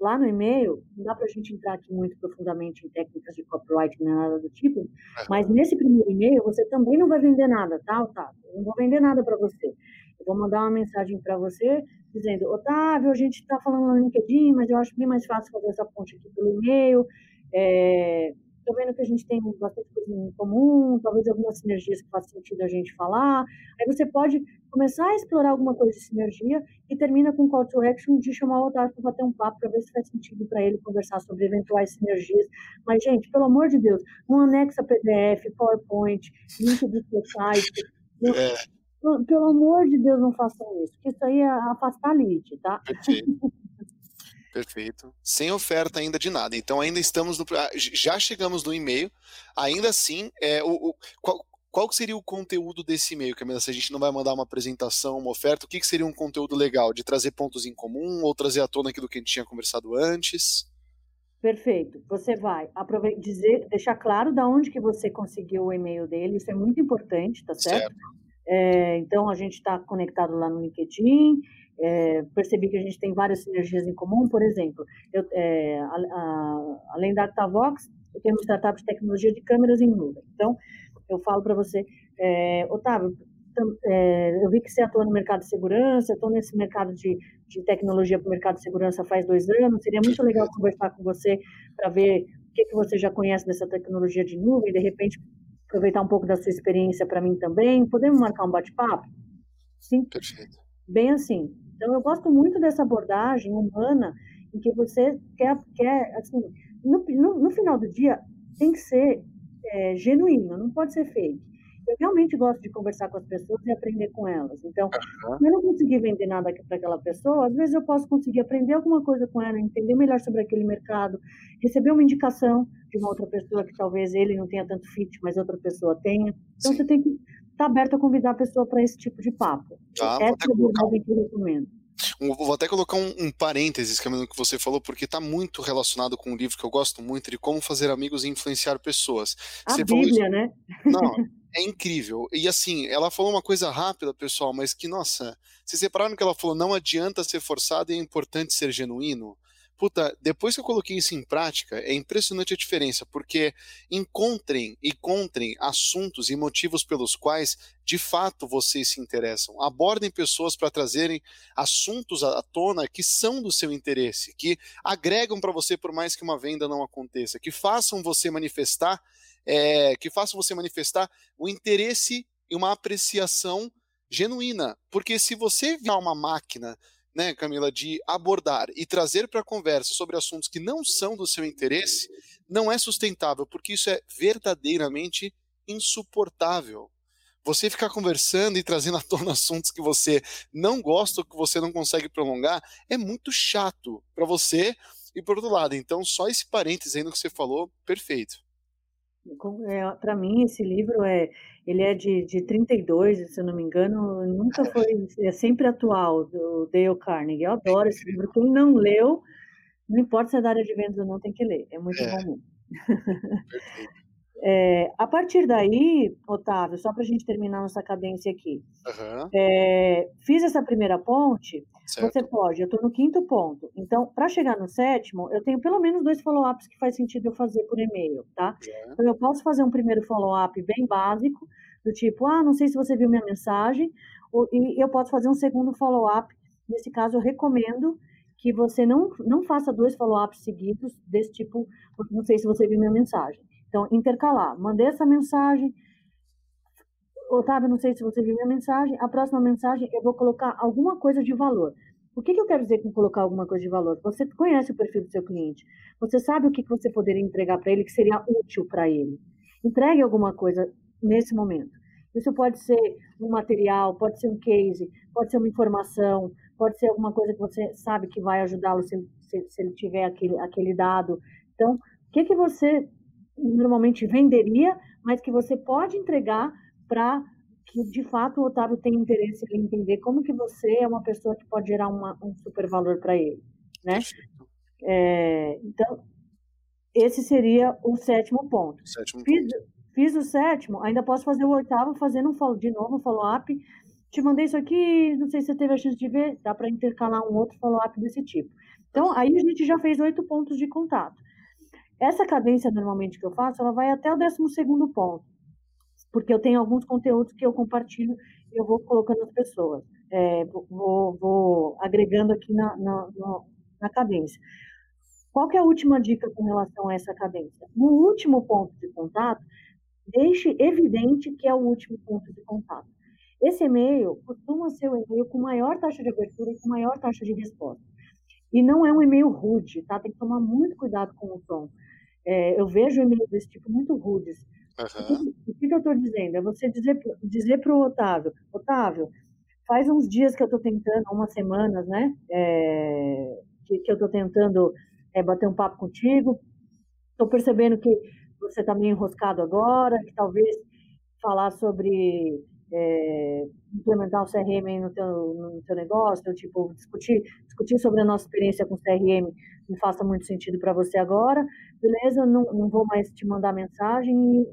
Lá no e-mail, não dá para a gente entrar aqui muito profundamente em técnicas de copyright nem nada do tipo, mas nesse primeiro e-mail você também não vai vender nada, tá, Otávio? Eu não vou vender nada para você. Vou mandar uma mensagem para você dizendo, Otávio, a gente está falando no LinkedIn, mas eu acho bem mais fácil fazer essa ponte aqui pelo e-mail. Estou é, vendo que a gente tem bastante coisa em comum, talvez algumas sinergias que faz sentido a gente falar. Aí você pode começar a explorar alguma coisa de sinergia e termina com call to action de chamar o Otávio para bater um papo para ver se faz sentido para ele conversar sobre eventuais sinergias. Mas, gente, pelo amor de Deus, não anexa PDF, PowerPoint, link do seu site. É. Pelo amor de Deus, não façam isso, porque isso aí é afastar a lead, tá? Perfeito. Perfeito. Sem oferta ainda de nada. Então ainda estamos no. Ah, já chegamos no e-mail. Ainda assim, é, o, o qual, qual seria o conteúdo desse e-mail, Camila? Se a gente não vai mandar uma apresentação, uma oferta, o que, que seria um conteúdo legal? De trazer pontos em comum ou trazer à tona aquilo que a gente tinha conversado antes? Perfeito. Você vai dizer, deixar claro da onde que você conseguiu o e-mail dele, isso é muito importante, tá certo? certo. É, então a gente está conectado lá no LinkedIn, é, percebi que a gente tem várias sinergias em comum, por exemplo, eu, é, a, a, além da Actavox, eu tenho uma startup de tecnologia de câmeras em nuvem. Então, eu falo para você, é, Otávio, é, eu vi que você atua no mercado de segurança, estou nesse mercado de, de tecnologia para o mercado de segurança faz dois anos, seria muito legal conversar com você para ver o que, que você já conhece dessa tecnologia de nuvem, de repente aproveitar um pouco da sua experiência para mim também, podemos marcar um bate-papo? Sim. Perfeito. Bem assim. Então, eu gosto muito dessa abordagem humana em que você quer, quer assim, no, no, no final do dia, tem que ser é, genuíno, não pode ser fake. Eu realmente gosto de conversar com as pessoas e aprender com elas. Então, uhum. se eu não conseguir vender nada para aquela pessoa, às vezes eu posso conseguir aprender alguma coisa com ela, entender melhor sobre aquele mercado, receber uma indicação de uma outra pessoa que talvez ele não tenha tanto fit, mas outra pessoa tenha. Então, Sim. você tem que estar tá aberto a convidar a pessoa para esse tipo de papo. Tá, Essa é a abordagem que eu recomendo. Vou até colocar um, um parênteses, Camilo, que você falou, porque está muito relacionado com um livro que eu gosto muito, de como fazer amigos e influenciar pessoas. A você Bíblia, né? Não, é incrível. E assim, ela falou uma coisa rápida, pessoal, mas que, nossa, vocês separaram que ela falou, não adianta ser forçado e é importante ser genuíno? Puta, depois que eu coloquei isso em prática, é impressionante a diferença, porque encontrem, encontrem assuntos e motivos pelos quais de fato vocês se interessam. Abordem pessoas para trazerem assuntos à tona que são do seu interesse, que agregam para você por mais que uma venda não aconteça, que façam você manifestar, é, que façam você manifestar o interesse e uma apreciação genuína. Porque se você virar uma máquina né, Camila, de abordar e trazer para a conversa sobre assuntos que não são do seu interesse, não é sustentável, porque isso é verdadeiramente insuportável. Você ficar conversando e trazendo à tona assuntos que você não gosta ou que você não consegue prolongar é muito chato para você e por outro lado. Então, só esse parênteses aí no que você falou, perfeito. É, para mim, esse livro é, ele é de, de 32, se eu não me engano, nunca foi, é sempre atual, do Dale Carnegie. Eu adoro esse livro. Quem não leu, não importa se é da área de vendas ou não, tem que ler. É muito é. bom. Perfeito. É, a partir daí, Otávio, só para a gente terminar nossa cadência aqui, uhum. é, fiz essa primeira ponte, certo. você pode, eu estou no quinto ponto. Então, para chegar no sétimo, eu tenho pelo menos dois follow-ups que faz sentido eu fazer por e-mail, tá? Uhum. Então, eu posso fazer um primeiro follow-up bem básico, do tipo, ah, não sei se você viu minha mensagem, ou, e eu posso fazer um segundo follow-up. Nesse caso, eu recomendo que você não, não faça dois follow-ups seguidos desse tipo, não sei se você viu minha mensagem. Então, intercalar. Mandei essa mensagem. Otávio, não sei se você viu minha mensagem. A próxima mensagem eu vou colocar alguma coisa de valor. O que, que eu quero dizer com colocar alguma coisa de valor? Você conhece o perfil do seu cliente. Você sabe o que, que você poderia entregar para ele que seria útil para ele. Entregue alguma coisa nesse momento. Isso pode ser um material, pode ser um case, pode ser uma informação, pode ser alguma coisa que você sabe que vai ajudá-lo se, se, se, ele tiver aquele, aquele dado. Então, o que, que você normalmente venderia, mas que você pode entregar para que de fato o Otávio tenha interesse em entender como que você é uma pessoa que pode gerar uma, um super valor para ele, né? É, então esse seria o sétimo ponto. Sétimo fiz, ponto. fiz o sétimo, ainda posso fazer o oitavo fazendo um follow, de novo um follow-up. Te mandei isso aqui, não sei se você teve a chance de ver, dá para intercalar um outro follow-up desse tipo. Então, aí a gente já fez oito pontos de contato. Essa cadência, normalmente, que eu faço, ela vai até o 12 ponto, porque eu tenho alguns conteúdos que eu compartilho e eu vou colocando as pessoas, é, vou, vou, agregando aqui na, na, na cadência. Qual é a última dica com relação a essa cadência? No último ponto de contato, deixe evidente que é o último ponto de contato. Esse e-mail costuma ser o e-mail com maior taxa de abertura e com maior taxa de resposta. E não é um e-mail rude, tá? Tem que tomar muito cuidado com o tom. É, eu vejo e-mails desse tipo muito rudes. Uhum. O que, que eu estou dizendo? É você dizer, dizer para o Otávio, Otávio, faz uns dias que eu estou tentando, umas semanas, né? É, que, que, eu estou tentando é, bater um papo contigo. Estou percebendo que você está meio enroscado agora, que talvez falar sobre é, implementar o CRM no teu, no teu negócio, tipo, discutir, discutir sobre a nossa experiência com o CRM não faça muito sentido para você agora, beleza, não, não vou mais te mandar mensagem e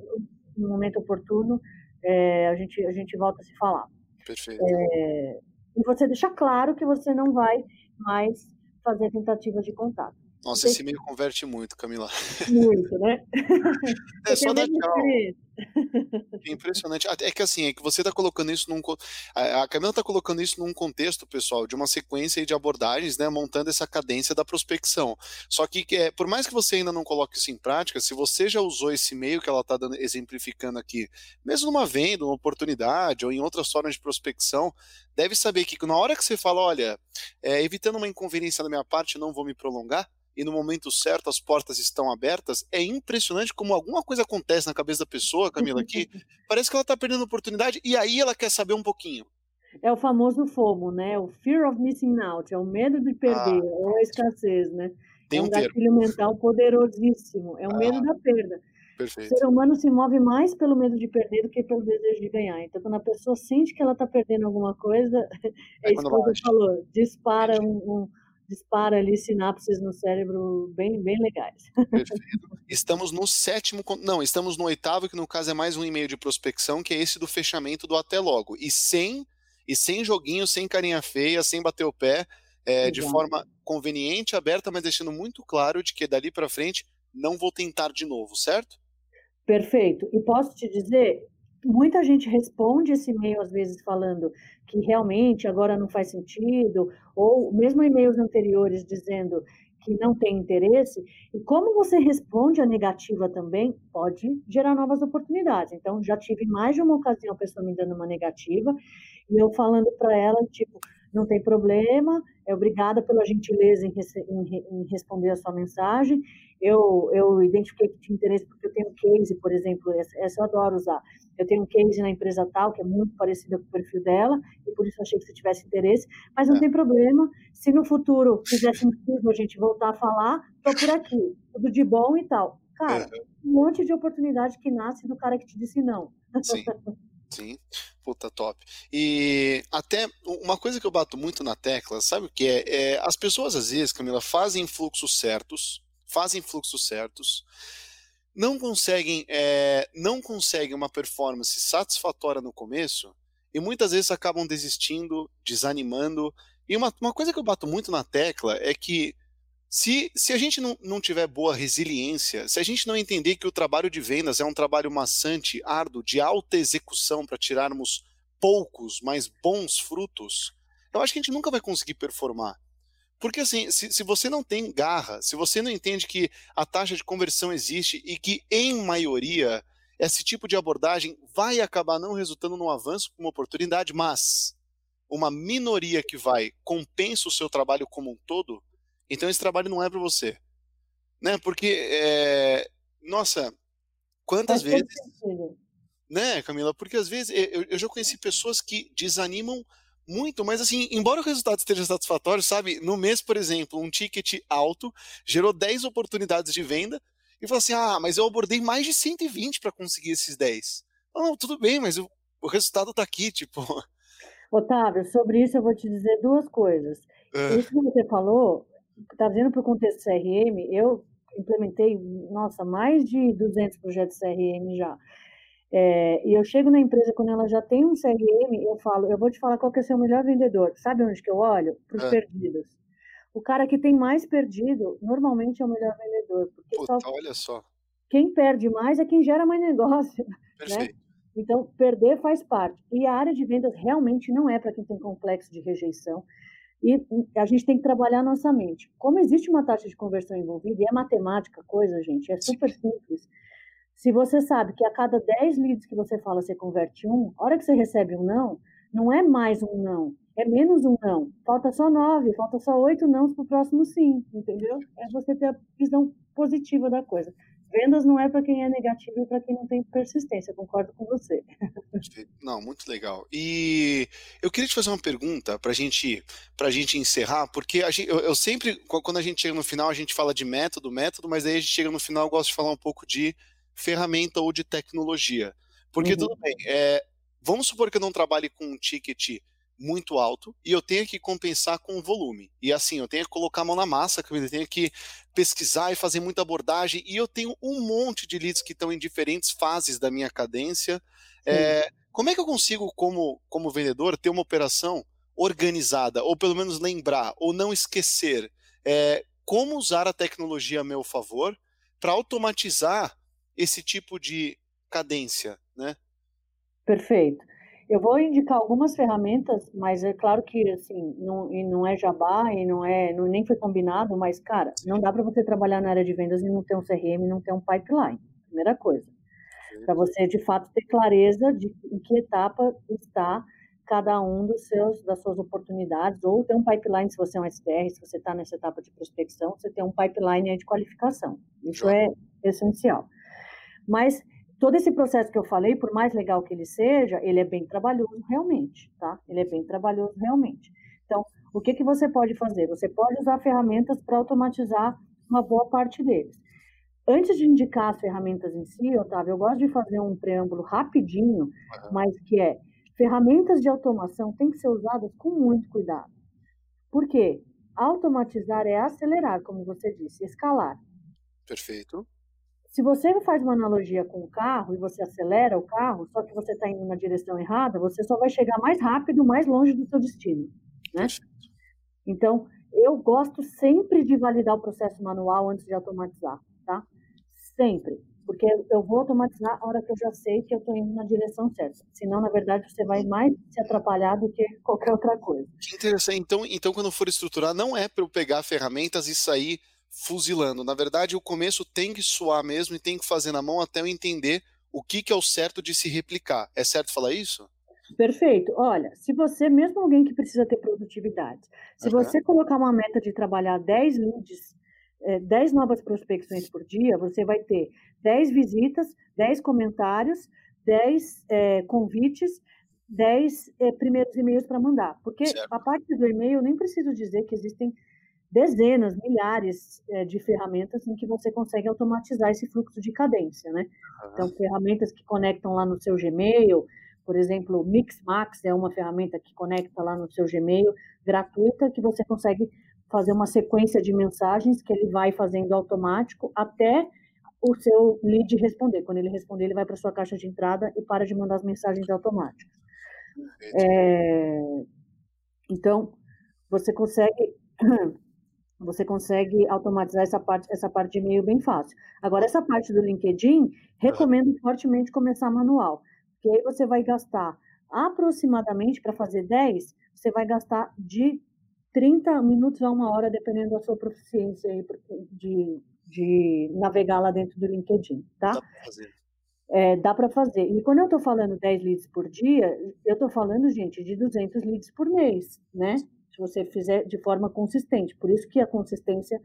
no momento oportuno é, a, gente, a gente volta a se falar. Perfeito. É, e você deixa claro que você não vai mais fazer tentativas de contato. Nossa, esse e-mail converte muito, Camila. Muito, né? É só dar tchau. É impressionante. É que assim, é que você está colocando isso num. A Camila está colocando isso num contexto, pessoal, de uma sequência de abordagens, né? Montando essa cadência da prospecção. Só que, é, por mais que você ainda não coloque isso em prática, se você já usou esse e-mail que ela está exemplificando aqui, mesmo numa venda, uma oportunidade, ou em outras formas de prospecção, deve saber que na hora que você fala, olha, é, evitando uma inconveniência da minha parte, não vou me prolongar e no momento certo as portas estão abertas, é impressionante como alguma coisa acontece na cabeça da pessoa, Camila, que parece que ela está perdendo oportunidade e aí ela quer saber um pouquinho. É o famoso FOMO, né? O fear of missing out, é o medo de perder, ah, ou a escassez, né? Tem é um, um gatilho mental poderosíssimo, é o ah, medo da perda. Perfeito. O ser humano se move mais pelo medo de perder do que pelo desejo de ganhar. Então, quando a pessoa sente que ela está perdendo alguma coisa, é, é isso que você falou, dispara um, um dispara ali sinapses no cérebro bem, bem legais. Perfeito. Estamos no sétimo, não, estamos no oitavo, que no caso é mais um e-mail de prospecção, que é esse do fechamento do até logo. E sem, e sem joguinho, sem carinha feia, sem bater o pé, é, de forma conveniente, aberta, mas deixando muito claro de que dali para frente não vou tentar de novo, certo? Perfeito. E posso te dizer, muita gente responde esse e-mail às vezes falando que realmente agora não faz sentido, ou mesmo e-mails anteriores dizendo que não tem interesse, e como você responde a negativa também, pode gerar novas oportunidades. Então, já tive mais de uma ocasião a pessoa me dando uma negativa, e eu falando para ela, tipo, não tem problema, é obrigada pela gentileza em, em, em, responder a sua mensagem. Eu, eu identifiquei que tinha interesse porque eu tenho um case, por exemplo, essa, essa eu adoro usar. Eu tenho um case na empresa tal, que é muito parecida com o perfil dela, e por isso achei que você tivesse interesse, mas não é. tem problema. Se no futuro fizer sentido a gente voltar a falar, estou por aqui, tudo de bom e tal. Cara, é. um monte de oportunidade que nasce do cara que te disse não. Sim. Sim, puta top. E até uma coisa que eu bato muito na tecla, sabe o que é? é as pessoas às vezes, Camila, fazem fluxos certos, fazem fluxos certos, não conseguem, é, não conseguem uma performance satisfatória no começo e muitas vezes acabam desistindo, desanimando. E uma, uma coisa que eu bato muito na tecla é que se, se a gente não, não tiver boa resiliência, se a gente não entender que o trabalho de vendas é um trabalho maçante, árduo, de alta execução para tirarmos poucos, mas bons frutos, eu acho que a gente nunca vai conseguir performar. Porque assim, se, se você não tem garra, se você não entende que a taxa de conversão existe e que, em maioria, esse tipo de abordagem vai acabar não resultando num avanço, uma oportunidade, mas uma minoria que vai compensa o seu trabalho como um todo, então esse trabalho não é para você. Né? Porque, é... nossa, quantas vezes. Né, Camila? Porque às vezes eu, eu já conheci pessoas que desanimam muito, mas assim, embora o resultado esteja satisfatório, sabe? No mês, por exemplo, um ticket alto gerou 10 oportunidades de venda e falou assim: ah, mas eu abordei mais de 120 para conseguir esses 10. Não, não, tudo bem, mas o, o resultado está aqui, tipo. Otávio, sobre isso eu vou te dizer duas coisas. Isso que você falou trazendo para o contexto CRM, eu implementei, nossa, mais de 200 projetos CRM já. É, e eu chego na empresa, quando ela já tem um CRM, eu falo, eu vou te falar qual que é o seu melhor vendedor. Sabe onde que eu olho? Para os é. perdidos. O cara que tem mais perdido, normalmente é o melhor vendedor. Porque Puta, só... olha só. Quem perde mais é quem gera mais negócio. Né? Então, perder faz parte. E a área de vendas realmente não é para quem tem complexo de rejeição. E a gente tem que trabalhar nossa mente. Como existe uma taxa de conversão envolvida, e é matemática coisa, gente, é super simples. Se você sabe que a cada 10 leads que você fala, você converte um, a hora que você recebe um não, não é mais um não, é menos um não. Falta só nove, falta só oito não para o próximo sim, entendeu? É você ter a visão positiva da coisa. Vendas não é para quem é negativo e para quem não tem persistência, concordo com você. Não, muito legal. E eu queria te fazer uma pergunta para gente, a gente encerrar, porque gente, eu, eu, sempre, quando a gente chega no final, a gente fala de método, método, mas aí a gente chega no final, eu gosto de falar um pouco de ferramenta ou de tecnologia. Porque uhum. tudo bem, é, vamos supor que eu não trabalhe com um ticket muito alto e eu tenho que compensar com volume. E assim, eu tenho que colocar a mão na massa, eu tenho que pesquisar e fazer muita abordagem, e eu tenho um monte de leads que estão em diferentes fases da minha cadência. É, como é que eu consigo, como, como vendedor, ter uma operação organizada, ou pelo menos lembrar, ou não esquecer é, como usar a tecnologia a meu favor para automatizar esse tipo de cadência, né? Perfeito. Eu vou indicar algumas ferramentas, mas é claro que assim não, e não é jabá e não é não, nem foi combinado, mas cara, não dá para você trabalhar na área de vendas e não ter um CRM, não ter um pipeline. Primeira coisa, para você de fato ter clareza de em que etapa está cada um dos seus das suas oportunidades ou ter um pipeline se você é um SDR, se você está nessa etapa de prospecção, você tem um pipeline de qualificação. Isso é essencial. Mas todo esse processo que eu falei, por mais legal que ele seja, ele é bem trabalhoso realmente, tá? Ele é bem trabalhoso realmente. Então, o que, que você pode fazer? Você pode usar ferramentas para automatizar uma boa parte deles. Antes de indicar as ferramentas em si, Otávio, eu gosto de fazer um preâmbulo rapidinho, mas que é, ferramentas de automação têm que ser usadas com muito cuidado. Por quê? Automatizar é acelerar, como você disse, escalar. Perfeito. Se você faz uma analogia com o carro e você acelera o carro, só que você está indo na direção errada, você só vai chegar mais rápido, mais longe do seu destino, né? Então, eu gosto sempre de validar o processo manual antes de automatizar, tá? Sempre. Porque eu vou automatizar a hora que eu já sei que eu estou indo na direção certa. Senão, na verdade, você vai mais se atrapalhar do que qualquer outra coisa. Que interessante. Então, então quando for estruturar, não é para eu pegar ferramentas e sair fuzilando. Na verdade, o começo tem que suar mesmo e tem que fazer na mão até eu entender o que, que é o certo de se replicar. É certo falar isso? Perfeito. Olha, se você, mesmo alguém que precisa ter produtividade, se uhum. você colocar uma meta de trabalhar 10 leads, é, 10 novas prospecções por dia, você vai ter 10 visitas, 10 comentários, 10 é, convites, 10 é, primeiros e-mails para mandar. Porque certo. a parte do e-mail, eu nem preciso dizer que existem dezenas, milhares é, de ferramentas em que você consegue automatizar esse fluxo de cadência, né? Uhum. Então, ferramentas que conectam lá no seu Gmail, por exemplo, o Mixmax é uma ferramenta que conecta lá no seu Gmail, gratuita, que você consegue fazer uma sequência de mensagens que ele vai fazendo automático até o seu lead responder. Quando ele responder, ele vai para sua caixa de entrada e para de mandar as mensagens automáticas. É, então, você consegue você consegue automatizar essa parte, essa parte de e-mail bem fácil. Agora, essa parte do LinkedIn, recomendo fortemente começar manual, porque aí você vai gastar aproximadamente, para fazer 10, você vai gastar de 30 minutos a uma hora, dependendo da sua proficiência de, de navegar lá dentro do LinkedIn, tá? Dá para fazer. É, dá para fazer. E quando eu estou falando 10 leads por dia, eu estou falando, gente, de 200 leads por mês, né? Se você fizer de forma consistente. Por isso que a consistência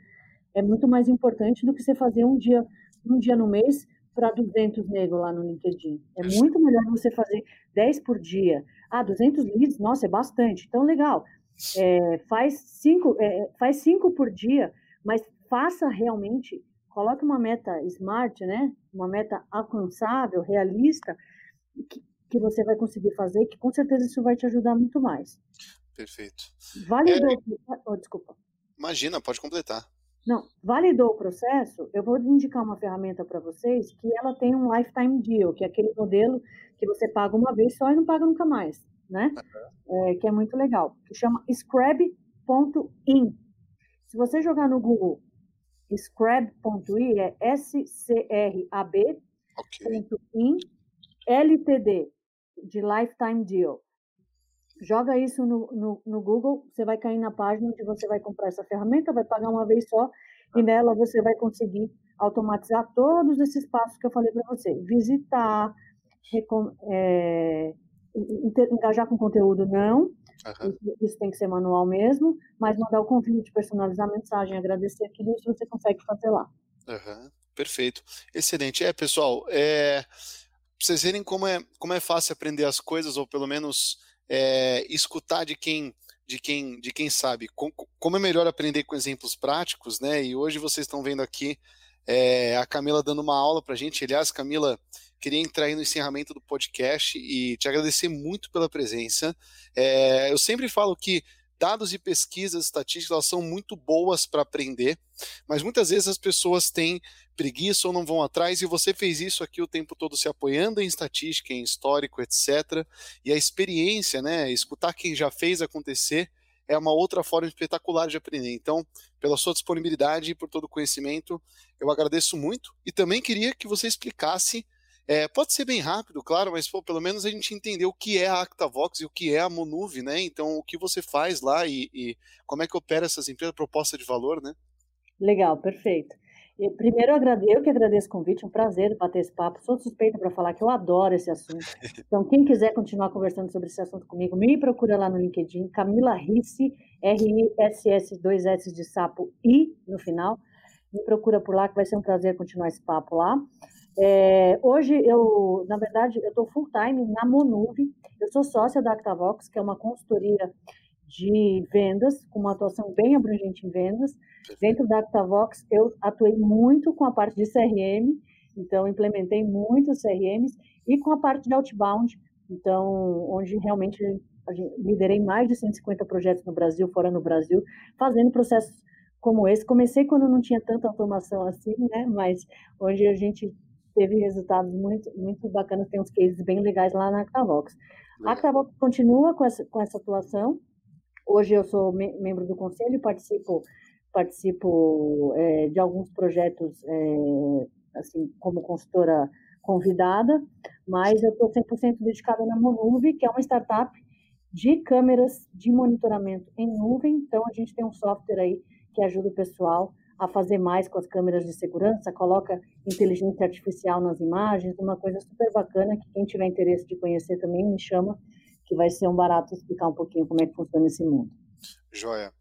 é muito mais importante do que você fazer um dia, um dia no mês para 200 negros lá no LinkedIn. É muito melhor você fazer 10 por dia. Ah, 200 leads, nossa, é bastante. Então, legal. É, faz, cinco, é, faz cinco por dia, mas faça realmente, coloque uma meta smart, né? Uma meta alcançável, realista, que, que você vai conseguir fazer, que com certeza isso vai te ajudar muito mais. Perfeito. Validou. É... Oh, desculpa. Imagina, pode completar. Não, validou o processo, eu vou indicar uma ferramenta para vocês que ela tem um lifetime deal, que é aquele modelo que você paga uma vez só e não paga nunca mais, né? Uhum. É, que é muito legal. Que chama Scrab.in. Se você jogar no Google Scrab.in, é S-C-R-A-B.in, okay. LTD, de Lifetime Deal. Joga isso no, no, no, Google, você vai cair na página onde você vai comprar essa ferramenta, vai pagar uma vez só, e nela você vai conseguir automatizar todos esses passos que eu falei para você. Visitar, é, engajar com conteúdo, não. Uhum. Isso tem que ser manual mesmo, mas mandar o convite, personalizar a mensagem, agradecer aquilo, isso você consegue fazer lá. Uhum. Perfeito. Excelente. É, pessoal, é, pra vocês verem como é, como é fácil aprender as coisas, ou pelo menos é, escutar de quem de quem de quem sabe como é melhor aprender com exemplos práticos, né? E hoje vocês estão vendo aqui é, a Camila dando uma aula para gente. Aliás, Camila, queria entrar aí no encerramento do podcast e te agradecer muito pela presença. É, eu sempre falo que dados e pesquisas estatísticas elas são muito boas para aprender, mas muitas vezes as pessoas têm preguiça ou não vão atrás, e você fez isso aqui o tempo todo se apoiando em estatística, em histórico, etc. E a experiência, né, escutar quem já fez acontecer, é uma outra forma espetacular de aprender. Então, pela sua disponibilidade e por todo o conhecimento, eu agradeço muito e também queria que você explicasse é, pode ser bem rápido, claro, mas pô, pelo menos a gente entendeu o que é a ActaVox e o que é a Monuve, né? Então, o que você faz lá e, e como é que opera essas empresas, proposta de valor, né? Legal, perfeito. E, primeiro, eu que agradeço o convite, é um prazer bater esse papo. Sou suspeita para falar que eu adoro esse assunto. Então, quem quiser continuar conversando sobre esse assunto comigo, me procura lá no LinkedIn, Camila Risse, R-I-S-S, dois S de sapo I no final. Me procura por lá, que vai ser um prazer continuar esse papo lá. É, hoje eu, na verdade, eu estou full time na Monuve. Eu sou sócia da Actavox, que é uma consultoria de vendas, com uma atuação bem abrangente em vendas. Dentro da Actavox, eu atuei muito com a parte de CRM, então implementei muitos CRMs e com a parte de outbound, então onde realmente liderei mais de 150 projetos no Brasil, fora no Brasil, fazendo processos como esse. Comecei quando não tinha tanta automação assim, né? Mas onde a gente teve resultados muito, muito bacanas, tem uns cases bem legais lá na Actavox. A Actavox continua com essa, com essa atuação. Hoje eu sou me membro do conselho e participo, participo é, de alguns projetos, é, assim, como consultora convidada, mas eu estou 100% dedicada na Monuve, que é uma startup de câmeras de monitoramento em nuvem. Então, a gente tem um software aí que ajuda o pessoal a fazer mais com as câmeras de segurança, coloca inteligência artificial nas imagens, uma coisa super bacana que quem tiver interesse de conhecer também me chama, que vai ser um barato explicar um pouquinho como é que funciona esse mundo. Joia.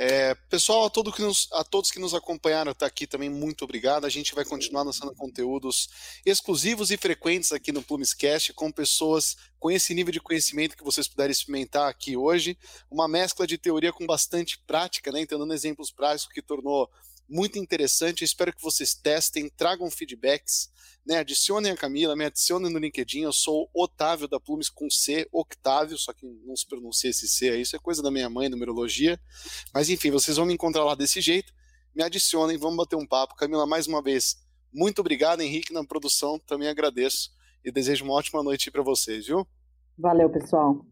É, pessoal, a, todo que nos, a, todos que nos acompanharam até aqui também, muito obrigado. A gente vai continuar lançando conteúdos exclusivos e frequentes aqui no Plumescast com pessoas com esse nível de conhecimento que vocês puderem experimentar aqui hoje. Uma mescla de teoria com bastante prática, né? Então, dando exemplos práticos que tornou muito interessante. Eu espero que vocês testem, tragam feedbacks, né? Adicionem a Camila, me adicionem no LinkedIn. Eu sou Otávio da Plumes com C, Octávio, só que não se pronuncia esse C aí, isso é coisa da minha mãe, numerologia. Mas enfim, vocês vão me encontrar lá desse jeito. Me adicionem, vamos bater um papo. Camila, mais uma vez, muito obrigado, Henrique, na produção, também agradeço e desejo uma ótima noite para vocês, viu? Valeu, pessoal.